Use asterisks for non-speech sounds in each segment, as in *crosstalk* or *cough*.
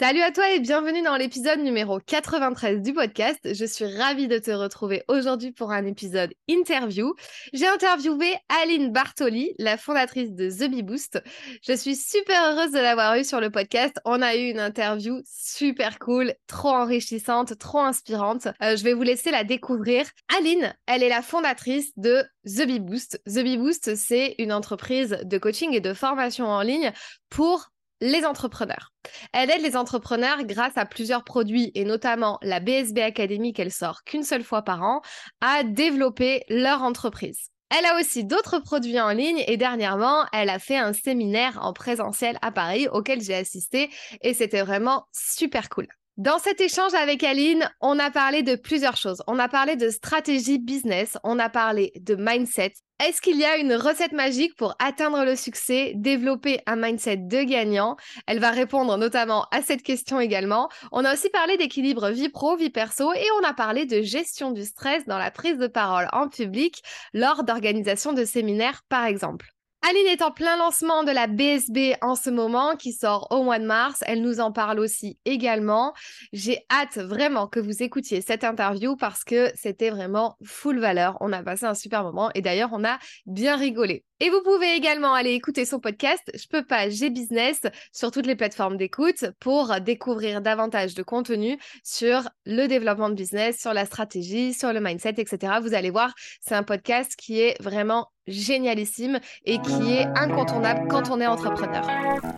Salut à toi et bienvenue dans l'épisode numéro 93 du podcast. Je suis ravie de te retrouver aujourd'hui pour un épisode interview. J'ai interviewé Aline Bartoli, la fondatrice de The Bee Boost. Je suis super heureuse de l'avoir eue sur le podcast. On a eu une interview super cool, trop enrichissante, trop inspirante. Euh, je vais vous laisser la découvrir. Aline, elle est la fondatrice de The Bee Boost. The Bee Boost, c'est une entreprise de coaching et de formation en ligne pour les entrepreneurs. Elle aide les entrepreneurs grâce à plusieurs produits et notamment la BSB Academy qu'elle sort qu'une seule fois par an à développer leur entreprise. Elle a aussi d'autres produits en ligne et dernièrement, elle a fait un séminaire en présentiel à Paris auquel j'ai assisté et c'était vraiment super cool. Dans cet échange avec Aline, on a parlé de plusieurs choses. On a parlé de stratégie business, on a parlé de mindset. Est-ce qu'il y a une recette magique pour atteindre le succès, développer un mindset de gagnant? Elle va répondre notamment à cette question également. On a aussi parlé d'équilibre vie pro, vie perso et on a parlé de gestion du stress dans la prise de parole en public lors d'organisation de séminaires par exemple. Aline est en plein lancement de la BSB en ce moment qui sort au mois de mars. Elle nous en parle aussi également. J'ai hâte vraiment que vous écoutiez cette interview parce que c'était vraiment full valeur. On a passé un super moment et d'ailleurs on a bien rigolé. Et vous pouvez également aller écouter son podcast Je peux pas, j'ai business sur toutes les plateformes d'écoute pour découvrir davantage de contenu sur le développement de business, sur la stratégie, sur le mindset, etc. Vous allez voir, c'est un podcast qui est vraiment génialissime et qui est incontournable quand on est entrepreneur.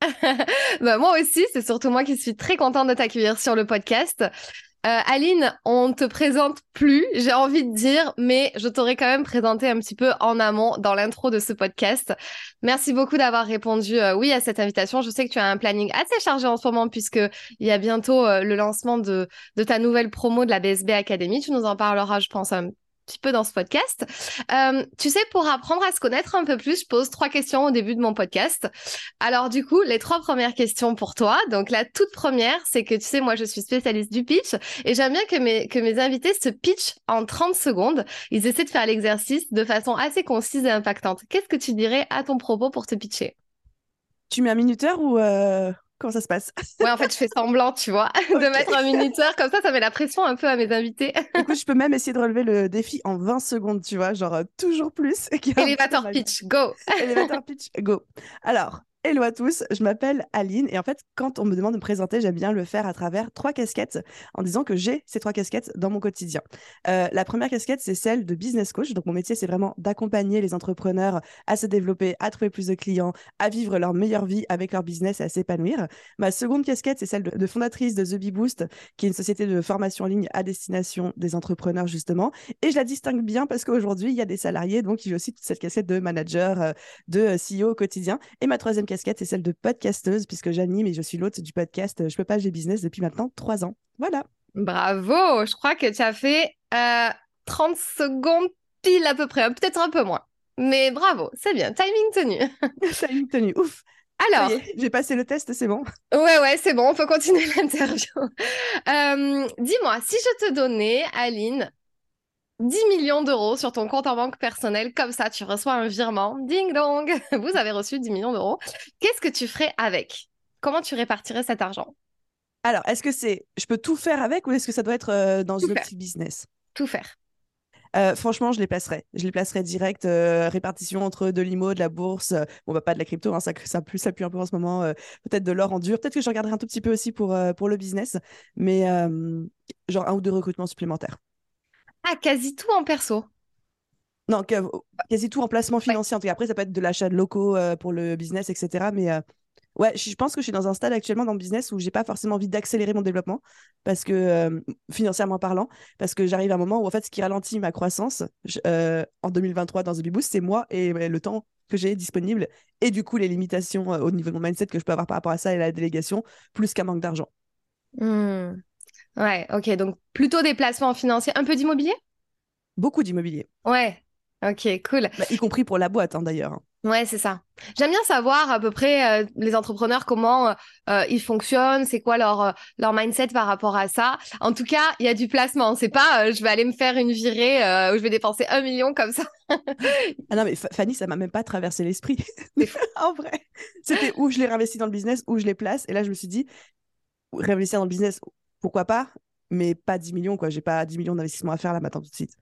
*laughs* bah, moi aussi, c'est surtout moi qui suis très contente de t'accueillir sur le podcast. Euh, Aline, on ne te présente plus, j'ai envie de dire, mais je t'aurais quand même présenté un petit peu en amont dans l'intro de ce podcast. Merci beaucoup d'avoir répondu euh, oui à cette invitation. Je sais que tu as un planning assez chargé en ce moment puisque il y a bientôt le lancement de, de ta nouvelle promo de la BSB Academy. Tu nous en parleras, je pense, un petit peu dans ce podcast. Euh, tu sais, pour apprendre à se connaître un peu plus, je pose trois questions au début de mon podcast. Alors du coup, les trois premières questions pour toi. Donc la toute première, c'est que tu sais, moi je suis spécialiste du pitch et j'aime bien que mes, que mes invités se pitchent en 30 secondes. Ils essaient de faire l'exercice de façon assez concise et impactante. Qu'est-ce que tu dirais à ton propos pour te pitcher? Tu mets un minuteur ou... Euh, Comment ça se passe? Ouais, en fait, je fais semblant, tu vois, *laughs* de mettre un minuteur. Comme ça, ça met la pression un peu à mes invités. *laughs* Écoute, je peux même essayer de relever le défi en 20 secondes, tu vois, genre euh, toujours plus. *laughs* Elevator pitch, go Elevator pitch, go Alors, Hello à tous, je m'appelle Aline et en fait, quand on me demande de me présenter, j'aime bien le faire à travers trois casquettes en disant que j'ai ces trois casquettes dans mon quotidien. Euh, la première casquette, c'est celle de business coach. Donc, mon métier, c'est vraiment d'accompagner les entrepreneurs à se développer, à trouver plus de clients, à vivre leur meilleure vie avec leur business et à s'épanouir. Ma seconde casquette, c'est celle de, fondatrice de The Bee Boost, qui est une société de formation en ligne à destination des entrepreneurs, justement. Et je la distingue bien parce qu'aujourd'hui, il y a des salariés, donc j'ai aussi cette casquette de manager, euh, de euh, CEO au quotidien. Et ma troisième casquette, c'est celle de podcasteuse, puisque j'anime et je suis l'hôte du podcast Je peux pas, j'ai business depuis maintenant trois ans. Voilà. Bravo, je crois que tu as fait 30 euh, secondes pile à peu près, peut-être un peu moins. Mais bravo, c'est bien, timing tenu. *laughs* timing tenu, ouf. Alors, j'ai passé le test, c'est bon. Ouais, ouais, c'est bon, on peut continuer *laughs* l'interview. Euh, dis-moi, si je te donnais, Aline, 10 millions d'euros sur ton compte en banque personnel, comme ça, tu reçois un virement, ding dong, *laughs* vous avez reçu 10 millions d'euros. Qu'est-ce que tu ferais avec? Comment tu répartirais cet argent? Alors, est-ce que c'est, je peux tout faire avec ou est-ce que ça doit être euh, dans une optique business? Tout faire. Euh, franchement, je les placerais. Je les placerais direct, euh, répartition entre de l'IMO, de la bourse, euh, bon, bah, pas de la crypto, hein, ça, ça, plus, ça pue un peu en ce moment, peut-être de l'or en dur. Peut-être que je regarderai un tout petit peu aussi pour, pour le business, mais genre un ou deux recrutements supplémentaires. Ah, quasi tout en perso Non, quasi tout en placement financier. En tout cas, après, ça peut être de l'achat de locaux pour le business, etc. Mais Ouais, je pense que je suis dans un stade actuellement dans le business où j'ai pas forcément envie d'accélérer mon développement parce que euh, financièrement parlant, parce que j'arrive à un moment où en fait ce qui ralentit ma croissance euh, en 2023 dans The Boost, c'est moi et le temps que j'ai disponible et du coup les limitations euh, au niveau de mon mindset que je peux avoir par rapport à ça et la délégation, plus qu'un manque d'argent. Mmh. Ouais, ok, donc plutôt des placements financiers, un peu d'immobilier? Beaucoup d'immobilier. Ouais, ok, cool. Bah, y compris pour la boîte hein, d'ailleurs. Hein. Ouais, c'est ça. J'aime bien savoir à peu près euh, les entrepreneurs comment euh, euh, ils fonctionnent, c'est quoi leur leur mindset par rapport à ça. En tout cas, il y a du placement. C'est pas je vais aller me faire une virée où je vais dépenser un million comme ça. ah non mais Fanny, ça m'a même pas traversé l'esprit. *laughs* en vrai, c'était où je les réinvestis dans le business, où je les place. Et là, je me suis dit réinvestir dans le business, pourquoi pas, mais pas 10 millions quoi. J'ai pas 10 millions d'investissement à faire là maintenant tout de suite.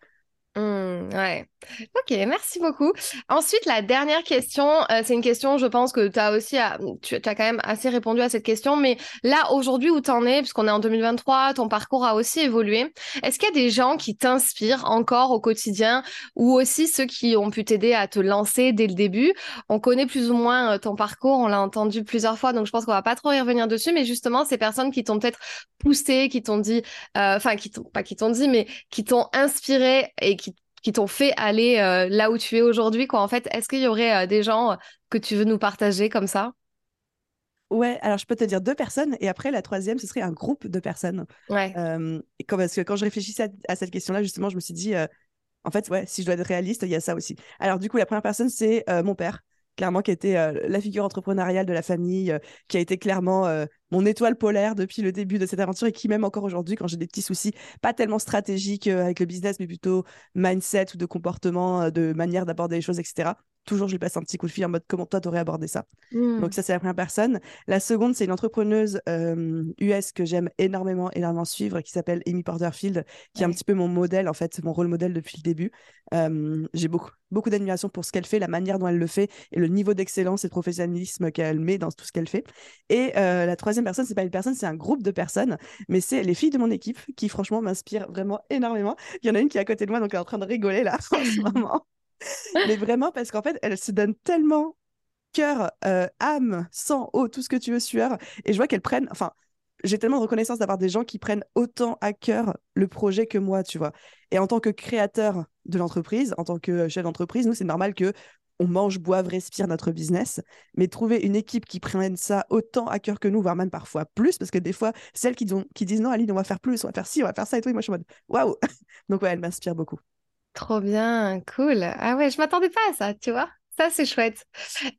Mmh, ouais. Ok, merci beaucoup. Ensuite, la dernière question, euh, c'est une question, je pense que tu as aussi, tu as quand même assez répondu à cette question, mais là, aujourd'hui, où tu en es, puisqu'on est en 2023, ton parcours a aussi évolué. Est-ce qu'il y a des gens qui t'inspirent encore au quotidien ou aussi ceux qui ont pu t'aider à te lancer dès le début? On connaît plus ou moins euh, ton parcours, on l'a entendu plusieurs fois, donc je pense qu'on va pas trop y revenir dessus, mais justement, ces personnes qui t'ont peut-être poussé, qui t'ont dit, euh, enfin, qui t'ont, pas qui t'ont dit, mais qui t'ont inspiré et qui qui t'ont fait aller euh, là où tu es aujourd'hui quoi en fait est-ce qu'il y aurait euh, des gens euh, que tu veux nous partager comme ça? Ouais, alors je peux te dire deux personnes et après la troisième, ce serait un groupe de personnes. Ouais. et quand, parce que quand je réfléchissais à, cette question-là, justement, je me suis dit, en fait, ouais, si je dois être réaliste, il y a ça aussi. Alors du coup, la première personne, c'est mon père clairement qui était la figure entrepreneuriale de la famille, qui a été clairement mon étoile polaire depuis le début de cette aventure et qui même encore aujourd'hui, quand j'ai des petits soucis, pas tellement stratégiques avec le business, mais plutôt mindset ou de comportement, de manière d'aborder les choses, etc toujours je lui passe un petit coup de fil en mode comment toi t'aurais abordé ça? Mmh. Donc ça c'est la première personne. La seconde c'est une entrepreneuse US que j'aime énormément énormément suivre qui s'appelle Amy Porterfield qui est un petit peu mon modèle en fait, mon rôle modèle depuis le début. j'ai beaucoup beaucoup d'admiration pour ce qu'elle fait, la manière dont elle le fait et le niveau d'excellence et de professionnalisme qu'elle met dans tout ce qu'elle fait. Et la troisième personne, c'est pas une personne, c'est un groupe de personnes, mais c'est les filles de mon équipe qui franchement m'inspirent vraiment énormément. Il y en a une qui est à côté de moi, donc elle est en train de rigoler là *laughs* en ce moment. *laughs* mais vraiment parce qu'en fait, elle se donne tellement cœur, euh, âme, sang, eau, tout ce que tu veux, sueur. Et je vois qu'elle prennent, enfin, j'ai tellement de reconnaissance d'avoir des gens qui prennent autant à cœur le projet que moi, tu vois. Et en tant que créateur de l'entreprise, en tant que chef d'entreprise, nous, c'est normal que on mange, boive, respire notre business, mais trouver une équipe qui prenne ça autant à cœur que nous, voire même parfois plus, parce que des fois, celles qui, qui disent non, Aline, on va faire plus, on va faire ci, on va faire ça et tout, et moi je suis en mode waouh! *laughs* Donc ouais, elle m'inspire beaucoup. Trop bien, cool. Ah ouais, je m'attendais pas à ça, tu vois. Ça, c'est chouette.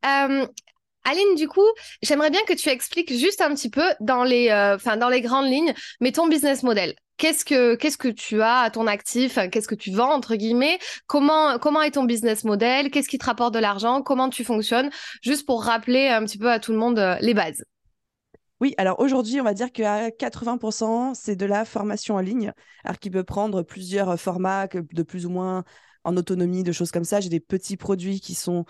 Aline, du coup, j'aimerais bien que tu expliques juste un petit peu dans les, euh, grandes lignes, mais ton business model. Qu'est-ce que, qu'est-ce que tu as à ton actif? Qu'est-ce que tu vends, entre guillemets? Comment, comment est ton business model? Qu'est-ce qui te rapporte de l'argent? Comment tu fonctionnes? Juste pour rappeler un petit peu à tout le monde euh, les bases. Oui, alors aujourd'hui, on va dire qu'à 80%, c'est de la formation en ligne, alors qui peut prendre plusieurs euh, formats, de plus ou moins en autonomie, de choses comme ça. J'ai des petits produits qui sont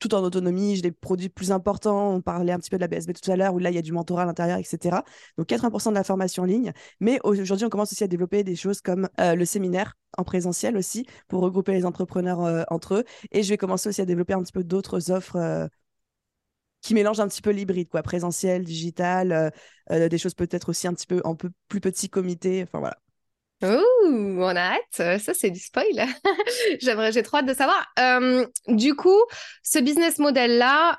tout en autonomie, j'ai des produits plus importants. On parlait un petit peu de la BSB tout à l'heure, où là, il y a du mentorat à l'intérieur, etc. Donc 80% de la formation en ligne. Mais aujourd'hui, on commence aussi à développer des choses comme euh, le séminaire en présentiel aussi, pour regrouper les entrepreneurs euh, entre eux. Et je vais commencer aussi à développer un petit peu d'autres offres qui mélange un petit peu l'hybride, quoi, présentiel, digital, euh, euh, des choses peut-être aussi un petit peu en peu plus petit comité, enfin voilà. Ouh, on a hâte, ça c'est du spoil. *laughs* J'aimerais, j'ai trop hâte de savoir. Euh, du coup, ce business model là,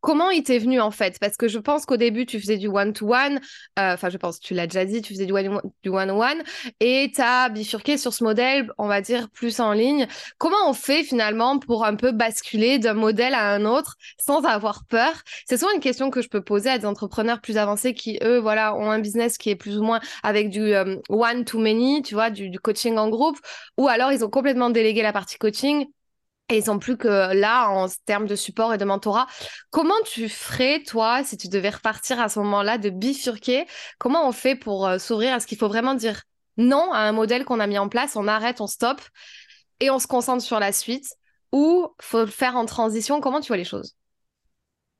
Comment il t'est venu en fait? Parce que je pense qu'au début, tu faisais du one-to-one. Euh, enfin, je pense, tu l'as déjà dit, tu faisais du one-on-one. Et tu as bifurqué sur ce modèle, on va dire, plus en ligne. Comment on fait finalement pour un peu basculer d'un modèle à un autre sans avoir peur? C'est souvent une question que je peux poser à des entrepreneurs plus avancés qui, eux, voilà, ont un business qui est plus ou moins avec du euh, one-to-many, tu vois, du coaching en groupe. Ou alors, ils ont complètement délégué la partie coaching et ils sont plus que là en termes de support et de mentorat. Comment tu ferais, toi, si tu devais repartir à ce moment-là, de bifurquer Comment on fait pour euh, s'ouvrir à ce qu'il faut vraiment dire non à un modèle qu'on a mis en place On arrête, on stoppe et on se concentre sur la suite ou faut le faire en transition? Comment tu vois les choses?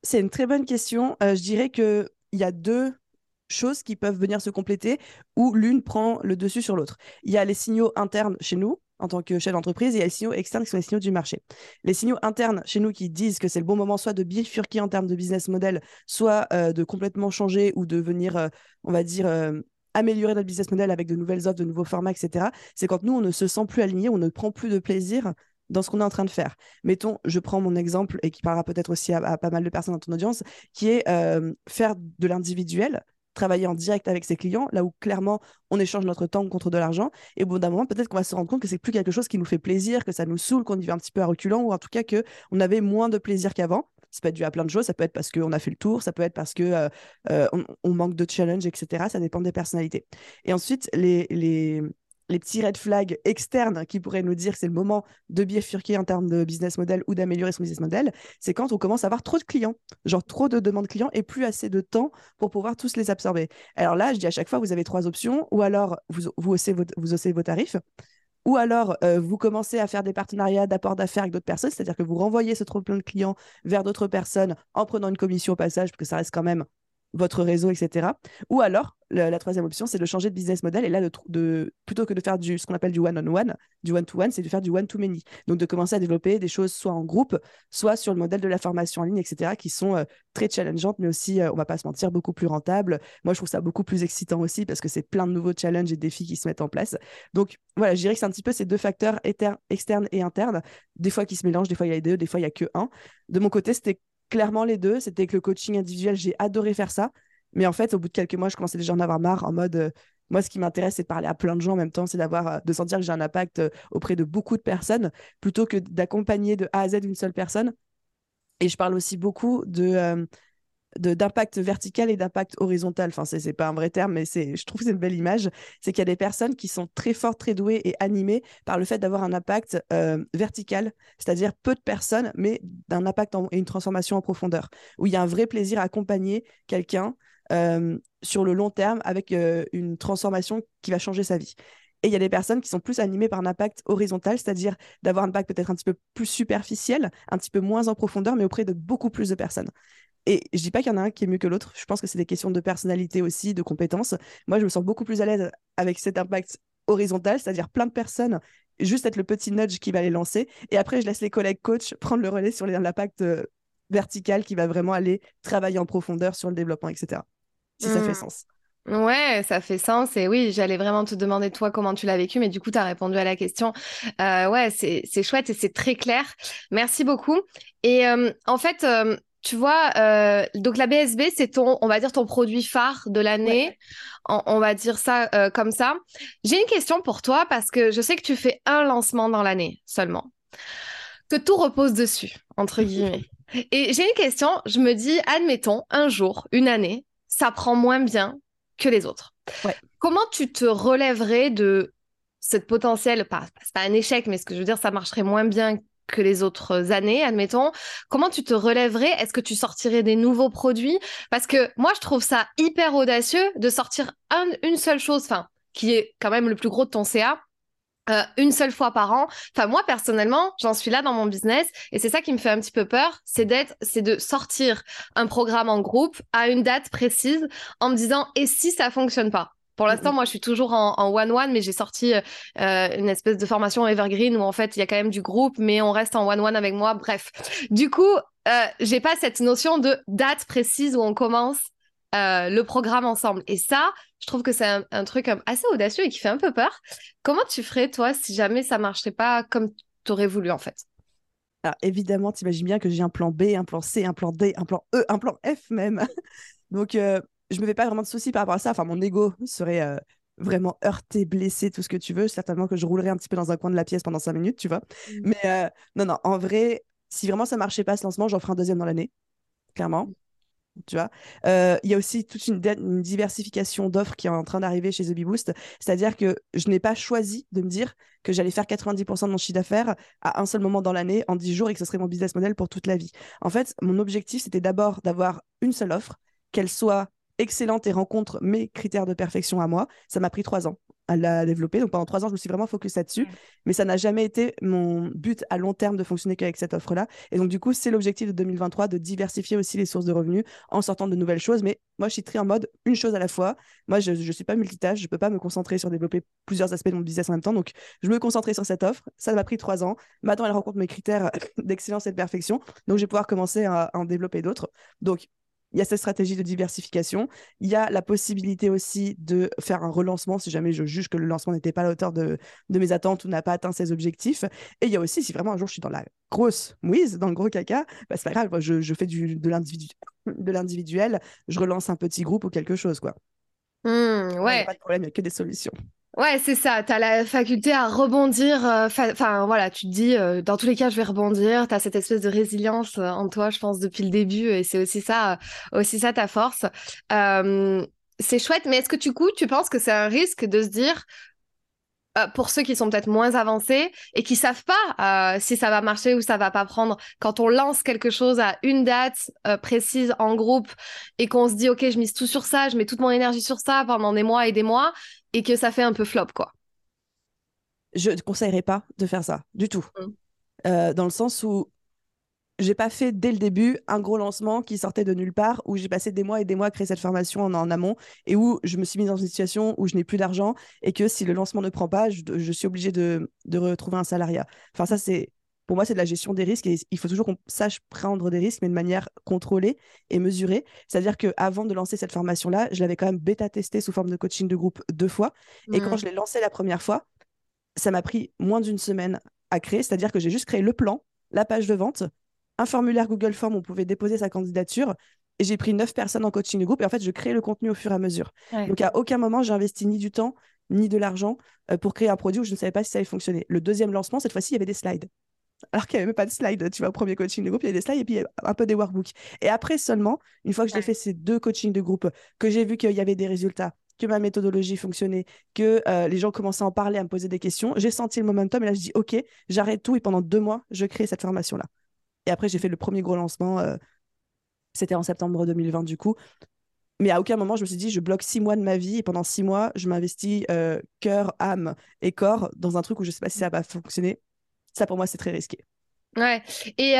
C'est une très bonne question. Euh, je dirais qu'il y a deux choses qui peuvent venir se compléter où l'une prend le dessus sur l'autre. Il y a les signaux internes chez nous, en tant que chef d'entreprise, et il y a les signaux externes qui sont les signaux du marché. Les signaux internes chez nous qui disent que c'est le bon moment soit de bifurquer en termes de business model, soit euh, de complètement changer ou de venir, euh, on va dire, euh, améliorer notre business model avec de nouvelles offres, de nouveaux formats, etc. C'est quand nous, on ne se sent plus aligné, on ne prend plus de plaisir dans ce qu'on est en train de faire. Mettons, je prends mon exemple et qui parlera peut-être aussi à, à, pas mal de personnes dans ton audience, qui est faire de l'individuel travailler en direct avec ses clients, là où clairement on échange notre temps contre de l'argent. Et au bout d'un moment, peut-être qu'on va se rendre compte que c'est plus quelque chose qui nous fait plaisir, que ça nous saoule, qu'on y va un petit peu à reculant, ou en tout cas qu'on avait moins de plaisir qu'avant. Ça peut être dû à plein de choses, ça peut être parce qu'on a fait le tour, ça peut être parce que euh, euh, on, manque de challenge, etc. Ça dépend des personnalités. Et ensuite, les, les, les petits red flags externes qui pourraient nous dire que c'est le moment de bifurquer en termes de business model ou d'améliorer son business model, c'est quand on commence à avoir trop de clients, genre trop de demandes clients et plus assez de temps pour pouvoir tous les absorber. Alors là, je dis à chaque fois, vous avez trois options, ou alors vous, haussez, vos, tarifs, ou alors euh, vous commencez à faire des partenariats d'apport d'affaires avec d'autres personnes, c'est-à-dire que vous renvoyez ce trop de clients vers d'autres personnes en prenant une commission au passage, parce que ça reste quand même votre réseau, etc. Ou alors, la, troisième option, c'est de changer de business model. Et là, de, plutôt que de faire du, ce qu'on appelle du one-on-one, du one-to-one, c'est de faire du one-to-many. Donc, de commencer à développer des choses soit en groupe, soit sur le modèle de la formation en ligne, etc., qui sont euh, très challengeantes, mais aussi, euh, on va pas se mentir, beaucoup plus rentables. Moi, je trouve ça beaucoup plus excitant aussi parce que c'est plein de nouveaux challenges et défis qui se mettent en place. Donc, voilà, je que c'est un petit peu ces deux facteurs externes et internes, des fois qui se mélangent, des fois il y a deux, des fois il y a que un. De mon côté, c'était clairement les deux. C'était que le coaching individuel, j'ai adoré faire ça. Mais en fait, au bout de quelques mois, je commençais déjà à en avoir marre en mode. Euh, moi, ce qui m'intéresse, c'est de parler à plein de gens en même temps, c'est d'avoir, euh, de sentir que j'ai un impact euh, auprès de beaucoup de personnes, plutôt que d'accompagner de A à Z une seule personne. Et je parle aussi beaucoup de, d'impact vertical et d'impact horizontal. Enfin, c'est, pas un vrai terme, mais c'est, je trouve que c'est une belle image. C'est qu'il y a des personnes qui sont très fortes, très douées et animées par le fait d'avoir un impact euh, vertical, c'est-à-dire peu de personnes, mais d'un impact et une transformation en profondeur, où il y a un vrai plaisir à accompagner quelqu'un euh, sur le long terme avec euh, une transformation qui va changer sa vie. Et il y a des personnes qui sont plus animées par un impact horizontal, c'est-à-dire d'avoir un impact peut-être un petit peu plus superficiel, un petit peu moins en profondeur, mais auprès de beaucoup plus de personnes. Et je dis pas qu'il y en a un qui est mieux que l'autre. Je pense que c'est des questions de personnalité aussi, de compétences. Moi, je me sens beaucoup plus à l'aise avec cet impact horizontal, c'est-à-dire plein de personnes, juste être le petit nudge qui va les lancer. Et après, je laisse les collègues coachs prendre le relais sur l'impact euh, vertical qui va vraiment aller travailler en profondeur sur le développement, etc. Si ça fait mmh. sens. Ouais, ça fait sens. Et oui, j'allais vraiment te demander toi comment tu l'as vécu, mais du coup, tu as répondu à la question. Euh, ouais, c'est chouette et c'est très clair. Merci beaucoup. Et euh, en fait, tu vois, euh, donc la BSB, c'est ton, on va dire, ton produit phare de l'année. On, va dire ça euh, comme ça. J'ai une question pour toi parce que je sais que tu fais un lancement dans l'année seulement. Que tout repose dessus, entre guillemets. *laughs* Et j'ai une question, je me dis, admettons, un jour, une année, ça prend moins bien que les autres. Comment tu te relèverais de cette potentielle, pas, c'est pas un échec, mais ce que je veux dire, ça marcherait moins bien que les autres années, admettons. Comment tu te relèverais? Est-ce que tu sortirais des nouveaux produits? Parce que moi, je trouve ça hyper audacieux de sortir une seule chose, enfin, qui est quand même le plus gros de ton CA. Euh, une seule fois par an. Enfin, moi personnellement, j'en suis là dans mon business et c'est ça qui me fait un petit peu peur, c'est d'être, c'est de sortir un programme en groupe à une date précise en me disant et si ça fonctionne pas? Pour l'instant, moi, je suis toujours en one-one, mais j'ai sorti euh, une espèce de formation evergreen où en fait, il y a quand même du groupe, mais on reste en one-one avec moi. Bref, du coup, euh, j'ai pas cette notion de date précise où on commence euh, le programme ensemble. Et ça, je trouve que c'est un, truc assez audacieux et qui fait un peu peur. Comment tu ferais, toi, si jamais ça marcherait pas comme tu aurais voulu, en fait? Alors, évidemment, tu imagines bien que j'ai un plan B, un plan C, un plan D, un plan E, un plan F même. *laughs* Donc, euh, je me fais pas vraiment de soucis par rapport à ça. Enfin, mon ego serait euh, vraiment heurté, blessé, tout ce que tu veux. Certainement que je roulerais un petit peu dans un coin de la pièce pendant cinq minutes, tu vois. Mmh. Mais euh, non, non, en vrai, si vraiment ça marchait pas ce lancement, j'en ferai un deuxième dans l'année, clairement. Tu vois, euh, il y a aussi toute une, diversification d'offres qui est en train d'arriver chez The Boost. C'est-à-dire que je n'ai pas choisi de me dire que j'allais faire 90% de mon chiffre d'affaires à un seul moment dans l'année, en 10 jours, et que ce serait mon business model pour toute la vie. En fait, mon objectif, c'était d'abord d'avoir une seule offre, qu'elle soit excellente et rencontre mes critères de perfection à moi. Ça m'a pris trois ans. à la développer. Donc pendant trois ans, je me suis vraiment focus là-dessus. Mais ça n'a jamais été mon but à long terme de fonctionner qu'avec cette offre-là. Et donc du coup, c'est l'objectif de 2023 de diversifier aussi les sources de revenus en sortant de nouvelles choses. Mais moi, je suis très en mode une chose à la fois. Moi, je ne suis pas multitâche. Je ne peux pas me concentrer sur développer plusieurs aspects de mon business en même temps. Donc, je me concentrer sur cette offre. Ça m'a pris trois ans. Maintenant, elle rencontre mes critères *coughs* d'excellence et de perfection. Donc, je vais pouvoir commencer à en développer d'autres. Donc, il y a cette stratégie de diversification. Il y a la possibilité aussi de faire un relancement si jamais je juge que le lancement n'était pas à la hauteur de, mes attentes ou n'a pas atteint ses objectifs. Et il y a aussi, si vraiment un jour je suis dans la grosse mouise, dans le gros caca, bah, c'est pas grave, je, fais du, de l'individuel, je relance un petit groupe ou quelque chose. quoi. Mmh, ouais. pas de problème, il n'y a que des solutions. Ouais, c'est ça. Tu as la faculté à rebondir. Euh, enfin, voilà, tu te dis, euh, dans tous les cas, je vais rebondir. Tu as cette espèce de résilience euh, en toi, je pense, depuis le début. Et c'est aussi ça, aussi ça ta force. c'est chouette, mais est-ce que du coup, tu penses que c'est un risque de se dire, pour ceux qui sont peut-être moins avancés et qui savent pas si ça va marcher ou ça va pas prendre, quand on lance quelque chose à une date précise en groupe et qu'on se dit ok je mise tout sur ça, je mets toute mon énergie sur ça pendant des mois et des mois et que ça fait un peu flop, quoi. Je ne conseillerais pas de faire ça, du tout. Mmh. Euh, dans le sens où j'ai pas fait dès le début un gros lancement qui sortait de nulle part, où j'ai passé des mois et des mois à créer cette formation en, amont, et où je me suis mise dans une situation où je n'ai plus d'argent, et que si le lancement ne prend pas, je, suis obligée de, de, retrouver un salariat. Enfin, ça, c'est pour moi, c'est de la gestion des risques et il faut toujours qu'on sache prendre des risques, mais de manière contrôlée et mesurée. C'est-à-dire qu'avant de lancer cette formation-là, je l'avais quand même bêta-testée sous forme de coaching de groupe deux fois. Et quand mmh. je l'ai lancée la première fois, ça m'a pris moins d'une semaine à créer. C'est-à-dire que j'ai juste créé le plan, la page de vente, un formulaire Google Form où on pouvait déposer sa candidature. Et j'ai pris neuf personnes en coaching de groupe. Et en fait, je crée le contenu au fur et à mesure. Donc, à aucun moment, j'ai investi ni du temps, ni de l'argent euh, pour créer un produit où je ne savais pas si ça allait fonctionner. Le deuxième lancement, cette fois-ci, il y avait des slides alors qu'il n'y avait même pas de slides. Tu vois, au premier coaching de groupe, il y avait des slides et puis un peu des workbooks. Et après seulement, une fois que j'ai fait ces deux coachings de groupe, que j'ai vu qu'il y avait des résultats, que ma méthodologie fonctionnait, que euh, les gens commençaient à en parler, à me poser des questions, j'ai senti le momentum et là je dis ok, j'arrête tout et pendant deux mois, je crée cette formation-là. Et après, j'ai fait le premier gros lancement. Euh, c'était en septembre 2020 du coup. Mais à aucun moment, je me suis dit, je bloque six mois de ma vie et pendant six mois, je m'investis euh, cœur, âme et corps dans un truc où je ne sais pas si ça va fonctionner. Ça, pour moi, c'est très risqué. Ouais. Et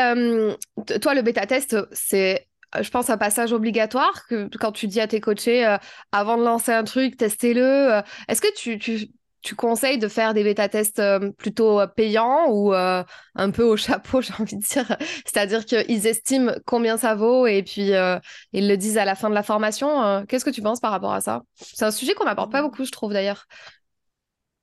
toi, le bêta-test, c'est je pense, un passage obligatoire que quand tu dis à tes coachés, euh, avant de lancer un truc, testez-le. Euh, est-ce que tu, tu, conseilles de faire des bêta-tests plutôt payants ou un peu au chapeau, *laughs* j'ai envie de dire? C'est-à-dire qu'ils estiment combien ça vaut et puis ils le disent à la fin de la formation. Qu'est-ce que tu penses par rapport à ça? C'est un sujet qu'on n'aborde pas beaucoup, je trouve d'ailleurs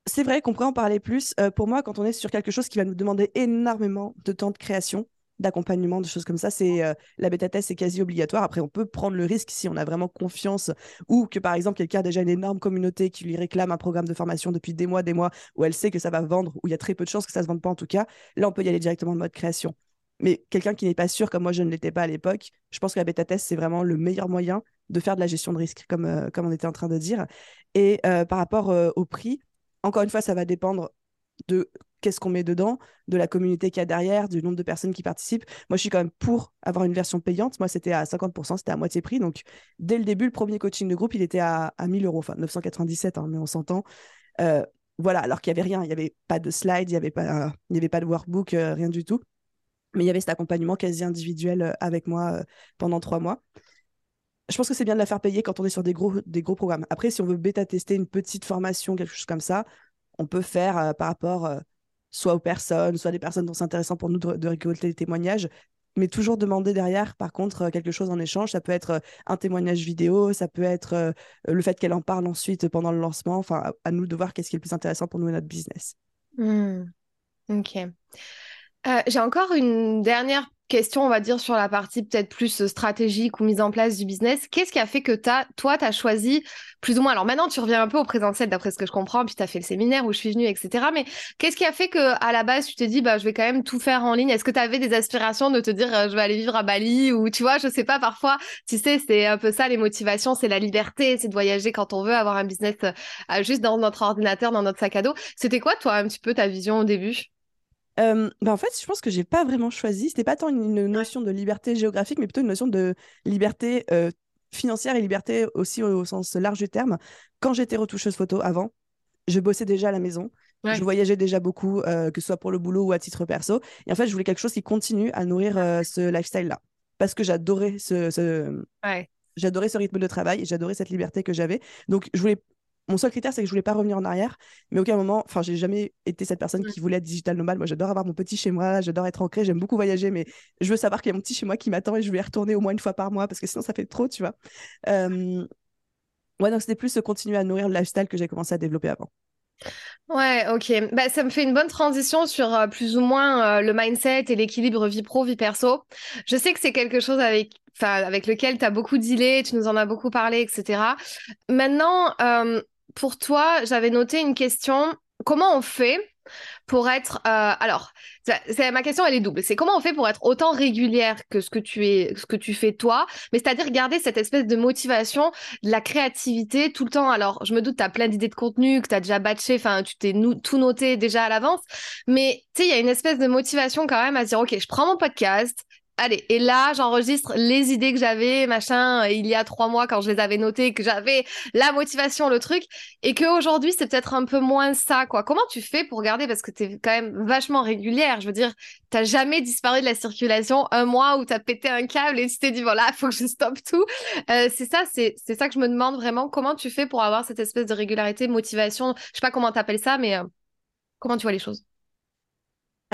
c'est vrai qu'on pourrait en parler plus. Euh, pour moi, quand on est sur quelque chose qui va nous demander énormément de temps de création, d'accompagnement, de choses comme ça, c'est euh, la bêta test c'est quasi obligatoire. Après, on peut prendre le risque si on a vraiment confiance ou que par exemple quelqu'un a déjà une énorme communauté qui lui réclame un programme de formation depuis des mois, des mois, où elle sait que ça va vendre, où il y a très peu de chances que ça se vende pas en tout cas. Là, on peut y aller directement en mode création. Mais quelqu'un qui n'est pas sûr, comme moi je ne l'étais pas à l'époque, je pense que la bêta test c'est vraiment le meilleur moyen de faire de la gestion de risque, comme, euh, comme on était en train de dire. Et par rapport au prix, encore une fois, ça va dépendre de qu'est-ce qu'on met dedans, de la communauté qu'il y a derrière, du nombre de personnes qui participent. Moi, je suis quand même pour avoir une version payante. Moi, c'était à 50%, c'était à moitié prix. Donc, dès le début, le premier coaching de groupe, il était à, 1000 euros, enfin 997, hein, mais on s'entend. Euh, voilà, alors qu'il n'y avait rien, il n'y avait pas de slide, il n'y avait, pas, avait pas de workbook, euh, rien du tout. Mais il y avait cet accompagnement quasi individuel euh, avec moi pendant trois mois je pense que c'est bien de la faire payer quand on est sur des gros, des gros programmes. Après, si on veut bêta-tester une petite formation, quelque chose comme ça, on peut faire par rapport soit aux personnes, soit des personnes dont c'est intéressant pour nous de, récolter des témoignages, mais toujours demander derrière, par contre, euh, quelque chose en échange. Ça peut être un témoignage vidéo, ça peut être le fait qu'elle en parle ensuite pendant le lancement. Enfin, à, nous de voir qu'est-ce qui est le plus intéressant pour nous et notre business. Mmh. Ok. J'ai encore une dernière question, on va dire, sur la partie peut-être plus euh, stratégique ou mise en place du business. Qu'est-ce qui a fait que as, toi, tu as choisi plus ou moins, alors maintenant tu reviens un peu au présentiel d'après ce que je comprends, puis tu as fait le séminaire où je suis venue, etc. Mais qu'est-ce qui a fait que à la base tu te dis, bah, je vais quand même tout faire en ligne? Est-ce que tu avais des aspirations de te dire, euh, je vais aller vivre à Bali ou tu vois, je sais pas, parfois, tu sais, c'est un peu ça les motivations, c'est la liberté, c'est de voyager quand on veut, avoir un business euh, juste dans notre ordinateur, dans notre sac à dos. C'était quoi, toi, un petit peu ta vision au début? Bah, en fait, je pense que j'ai pas vraiment choisi. C'était pas tant une, notion de liberté géographique, mais plutôt une notion de liberté financière et liberté aussi au, sens large du terme. Quand j'étais retoucheuse photo avant, je bossais déjà à la maison. Je voyageais déjà beaucoup, euh, que ce soit pour le boulot ou à titre perso. Et en fait, je voulais quelque chose qui continue à nourrir ce lifestyle-là. Parce que j'adorais ce, ce... j'adorais ce rythme de travail, j'adorais cette liberté que j'avais. Donc, je voulais mon seul critère, c'est que je voulais pas revenir en arrière, mais aucun moment, enfin, j'ai jamais été cette personne qui voulait être digital nomade. Moi, j'adore avoir mon petit chez moi, j'adore être ancré, j'aime beaucoup voyager, mais je veux savoir qu'il y a mon petit chez moi qui m'attend et je vais y retourner au moins une fois par mois parce que sinon, ça fait trop, tu vois. Euh... Ouais, donc c'était plus continuer à nourrir le lifestyle que j'ai commencé à développer avant. Ouais, ok. Bah, ça me fait une bonne transition sur euh, plus ou moins euh, le mindset et l'équilibre vie pro, vie perso. Je sais que c'est quelque chose avec, avec lequel tu as beaucoup dealé, tu nous en as beaucoup parlé, etc. Maintenant, euh, pour toi, j'avais noté une question. Comment on fait pour être euh, alors c'est ma question elle est double. C'est comment on fait pour être autant régulière que ce que tu es ce que tu fais toi mais c'est-à-dire garder cette espèce de motivation de la créativité tout le temps. Alors je me doute tu as plein d'idées de contenu que tu as déjà batché enfin tu t'es tout noté déjà à l'avance. Mais tu sais il y a une espèce de motivation quand même à se dire OK je prends mon podcast Allez, et là, j'enregistre les idées que j'avais, machin, euh, il y a trois mois quand je les avais notées, que j'avais la motivation, le truc, et qu'aujourd'hui, c'est peut-être un peu moins ça, quoi. Comment tu fais pour garder, parce que tu es quand même vachement régulière, je veux dire, t'as jamais disparu de la circulation un mois où t'as pété un câble et tu t'es dit, voilà, il *laughs* faut que je stoppe tout. Euh, c'est ça, c'est ça que je me demande vraiment, comment tu fais pour avoir cette espèce de régularité, motivation, je sais pas comment t'appelles ça, mais euh, comment tu vois les choses?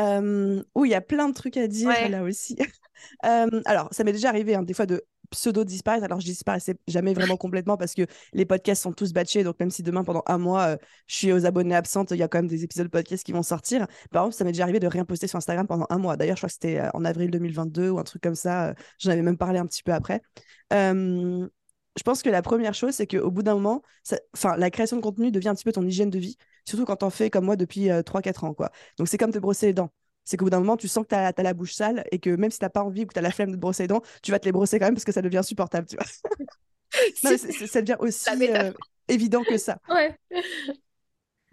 Euh, il y a plein de trucs à dire là aussi. *laughs* Euh, alors, ça m'est déjà arrivé hein, des fois de pseudo disparaître. Alors, je disparaissais jamais vraiment complètement parce que les podcasts sont tous batchés. Donc, même si demain, pendant un mois, euh, je suis aux abonnés absentes, il y a quand même des épisodes de podcasts qui vont sortir. Par exemple, ça m'est déjà arrivé de rien poster sur Instagram pendant un mois. D'ailleurs, je crois que c'était en avril 2022 ou un truc comme ça. J'en avais même parlé un petit peu après. je pense que la première chose, c'est qu'au bout d'un moment, enfin, la création de contenu devient un petit peu ton hygiène de vie surtout quand on fait comme moi depuis 3-4 euh, ans. Quoi. Donc c'est comme te brosser les dents. C'est qu'au bout d'un moment, tu sens que tu as, la bouche sale et que même si tu n'as pas envie ou que tu as la flemme de te brosser les dents, tu vas te les brosser quand même parce que ça devient insupportable. Tu vois *laughs* non, ça devient aussi euh, évident que ça. Ouais.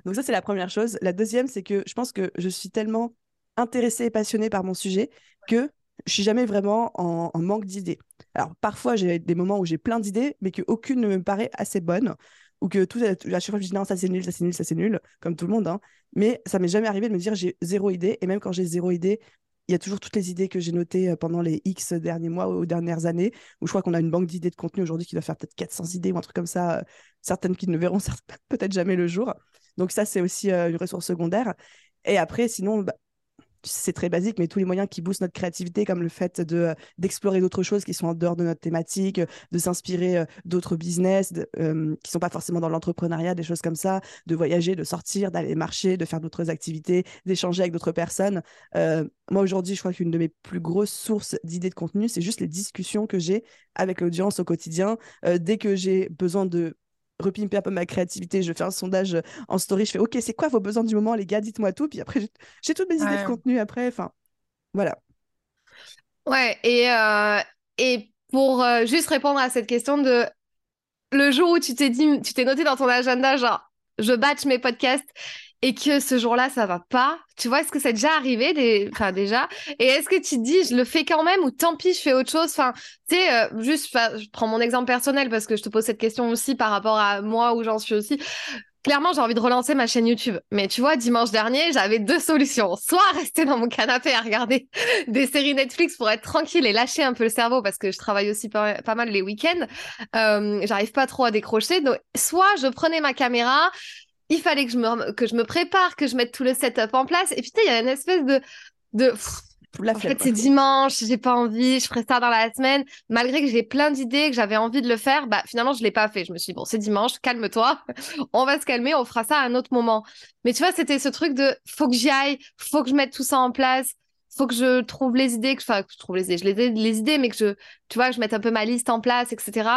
Donc ça, c'est la première chose. La deuxième, c'est que je pense que je suis tellement intéressée et passionnée par mon sujet que je suis jamais vraiment en, en manque d'idées. Alors parfois, j'ai des moments où j'ai plein d'idées, mais qu'aucune ne me paraît assez bonne ou que tout à chaque fois je dis non ça c'est nul ça c'est nul ça c'est nul comme tout le monde hein. mais ça m'est jamais arrivé de me dire j'ai zéro idée et même quand j'ai zéro idée il y a toujours toutes les idées que j'ai notées euh, pendant les X derniers mois ou dernières années, où je crois qu'on a une banque d'idées de contenu aujourd'hui qui doit faire peut-être 400 idées ou un truc comme ça, euh, certaines qui ne verront *laughs* peut-être jamais le jour. Donc ça, c'est aussi euh, une ressource secondaire. Et après, sinon, bah, c'est très basique, mais tous les moyens qui boostent notre créativité, comme le fait de euh, d'explorer d'autres choses qui sont en dehors de notre thématique, de s'inspirer euh, d'autres business qui euh, qui sont pas forcément dans l'entrepreneuriat, des choses comme ça, de voyager, de sortir, d'aller marcher, de faire d'autres activités, d'échanger avec d'autres personnes. moi aujourd'hui, je crois qu'une de mes plus grosses sources d'idées de contenu, c'est juste les discussions que j'ai avec l'audience au quotidien. dès que j'ai besoin de repimper un peu ma créativité. Je fais un sondage en story. Je fais OK, c'est quoi vos besoins du moment, les gars Dites-moi tout. Puis après, j'ai toutes mes idées de contenu après. Enfin, voilà. Ouais, et, euh, et pour euh, juste répondre à cette question de le jour où tu t'es dit, tu t'es noté dans ton agenda, genre, je batch mes podcasts et que ce jour-là, ça va pas. Tu vois, est-ce que c'est déjà arrivé enfin, déjà? Et est-ce que tu te dis, je le fais quand même ou tant pis, je fais autre chose? Enfin, tu sais, euh, juste, je prends mon exemple personnel parce que je te pose cette question aussi par rapport à moi où j'en suis aussi. Clairement, j'ai envie de relancer ma chaîne YouTube. Mais tu vois, dimanche dernier, j'avais deux solutions. Soit *laughs* rester dans mon canapé à regarder *laughs* des séries Netflix pour être tranquille et lâcher un peu le cerveau parce que je travaille aussi pas, mal les week-ends. Euh, J'arrive pas trop à décrocher. Donc, soit je prenais ma caméra, il fallait que je me, que je me prépare, que je mette tout le setup en place. Et puis, il y a une espèce de. de la en fait, c'est dimanche, j'ai pas envie, je ferai ça dans la semaine. Malgré que j'ai plein d'idées, que j'avais envie de le faire, bah finalement, je l'ai pas fait. Je me suis dit, bon, c'est dimanche, calme-toi, *laughs* on va se calmer, on fera ça à un autre moment. Mais tu vois, c'était ce truc de faut que j'y aille, faut que je mette tout ça en place, faut que je trouve les idées, que, enfin, que je trouve les idées, je les, les idées, mais que je, tu vois, je mette un peu ma liste en place, etc.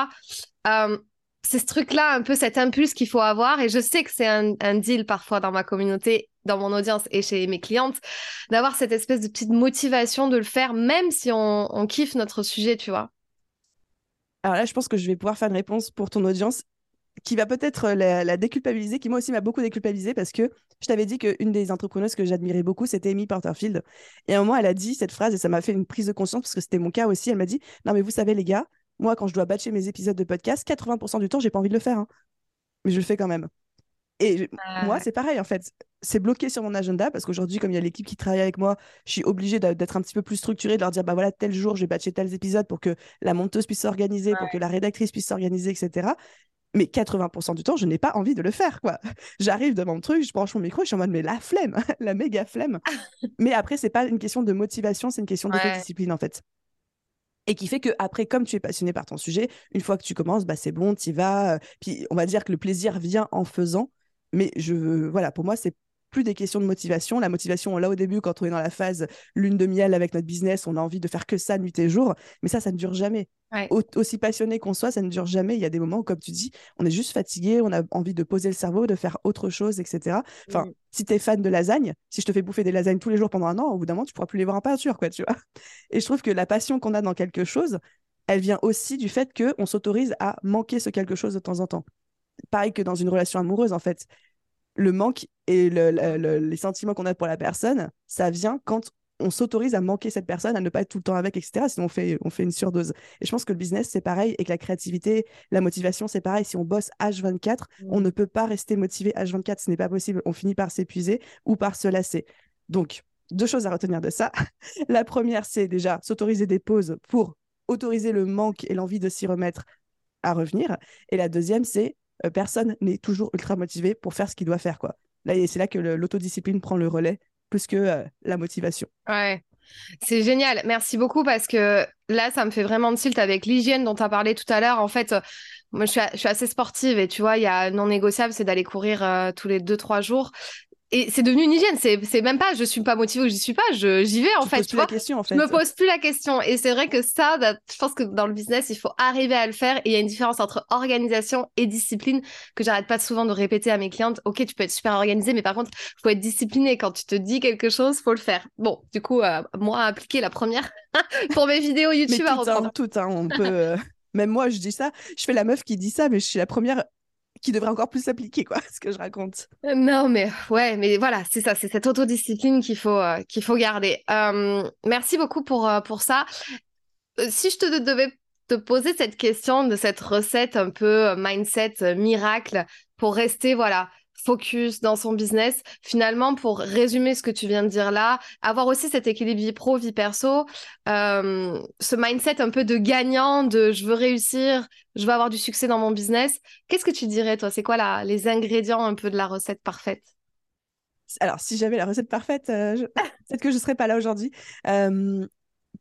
Euh, c'est ce truc-là, un peu cet impulse qu'il faut avoir. Et je sais que c'est un, deal parfois dans ma communauté, dans mon audience et chez mes clientes, d'avoir cette espèce de petite motivation de le faire, même si on, kiffe notre sujet, tu vois. Alors là, je pense que je vais pouvoir faire une réponse pour ton audience qui va peut-être la, déculpabiliser, qui moi aussi m'a beaucoup déculpabilisé parce que je t'avais dit qu'une des entrepreneuses que j'admirais beaucoup, c'était Amy Porterfield. Et à un moment, elle a dit cette phrase et ça m'a fait une prise de conscience parce que c'était mon cas aussi. Elle m'a dit Non, mais vous savez, les gars, moi, quand je dois batcher mes épisodes de podcast, 80% du temps, j'ai pas envie de le faire. Hein. Mais je le fais quand même. Et moi, c'est pareil, en fait. C'est bloqué sur mon agenda parce qu'aujourd'hui, comme il y a l'équipe qui travaille avec moi, je suis obligée d'être un petit peu plus structurée, de leur dire, bah voilà, tel jour, je vais batcher tels épisodes pour que la monteuse puisse s'organiser, pour que la rédactrice puisse s'organiser, etc. Mais 80% du temps, je n'ai pas envie de le faire, quoi. *laughs* J'arrive devant le truc, je branche mon micro, je suis en mode, mais la flemme, *laughs* la méga flemme. *laughs* mais après, c'est pas une question de motivation, c'est une question de discipline, en fait et qui fait que après comme tu es passionné par ton sujet une fois que tu commences bah c'est bon tu y vas puis on va dire que le plaisir vient en faisant mais je voilà, pour moi, c'est plus des questions de motivation. La motivation, là au début, quand on est dans la phase lune de miel avec notre business, on a envie de faire que ça nuit et jour, mais ça, ça ne dure jamais. aussi passionné qu'on soit, ça ne dure jamais. Il y a des moments où, comme tu dis, on est juste fatigué, on a envie de poser le cerveau, de faire autre chose, etc. Enfin, si tu es fan de lasagne, si je te fais bouffer des lasagnes tous les jours pendant un an, au bout d'un moment, tu pourras plus les voir en peinture, quoi, tu vois. Et je trouve que la passion qu'on a dans quelque chose, elle vient aussi du fait qu'on s'autorise à manquer ce quelque chose de temps en temps pareil que dans une relation amoureuse, en fait. Le manque et les sentiments qu'on a pour la personne, ça vient quand on s'autorise à manquer cette personne, à ne pas être tout le temps avec, etc. Sinon, on fait, on fait une surdose. Et je pense que le business, c'est pareil, et que la créativité, la motivation, c'est pareil. Si on bosse H24, on ne peut pas rester motivé H24. Ce n'est pas possible. On finit par s'épuiser ou par se lasser. Donc, deux choses à retenir de ça. *laughs* la première, c'est déjà s'autoriser des pauses pour autoriser le manque et l'envie de s'y remettre à revenir. Et la deuxième, c'est personne n'est toujours ultra motivé pour faire ce qu'il doit faire. Quoi. Là, c'est là que l'autodiscipline prend le relais plus que euh, la motivation. Ouais. C'est génial, merci beaucoup parce que là, ça me fait vraiment de tilt avec l'hygiène dont tu as parlé tout à l'heure. En fait, euh, moi, je suis, assez sportive et tu vois, il y a non négociable, c'est d'aller courir tous les deux, trois jours et c'est devenu une hygiène. C'est même pas je suis pas motivée ou j'y suis pas, j'y vais en fait. tu vois. question, en fait. Je me pose plus la question. Et c'est vrai que ça, bah, je pense que dans le business, il faut arriver à le faire. Et il y a une différence entre organisation et discipline que j'arrête pas souvent de répéter à mes clientes. Ok, tu peux être super organisé, mais par contre, faut être discipliné. Quand tu te dis quelque chose, faut le faire. Bon, du coup, euh, moi, appliquer la première *laughs* pour mes vidéos YouTube à reprendre. tout, hein, on *laughs* peut. Euh, même moi, je dis ça. Je fais la meuf qui dit ça, mais je suis la première qui devrait encore plus s'appliquer, quoi, *laughs* ce que je raconte. Euh, non, mais ouais, mais voilà, c'est ça, c'est cette autodiscipline qu'il faut, euh, qu'il faut garder. Euh, merci beaucoup pour, pour ça. Si je te devais te poser cette question de cette recette un peu mindset miracle pour rester, voilà, focus dans son business. Finalement, pour résumer ce que tu viens de dire là, avoir aussi cet équilibre vie pro, vie perso, euh, ce mindset un peu de gagnant, de je veux réussir, je veux avoir du succès dans mon business. Qu'est-ce que tu dirais, toi? C'est quoi la, les ingrédients un peu de la recette parfaite? Alors, si j'avais la recette parfaite, euh, peut-être que je ne serais pas là aujourd'hui.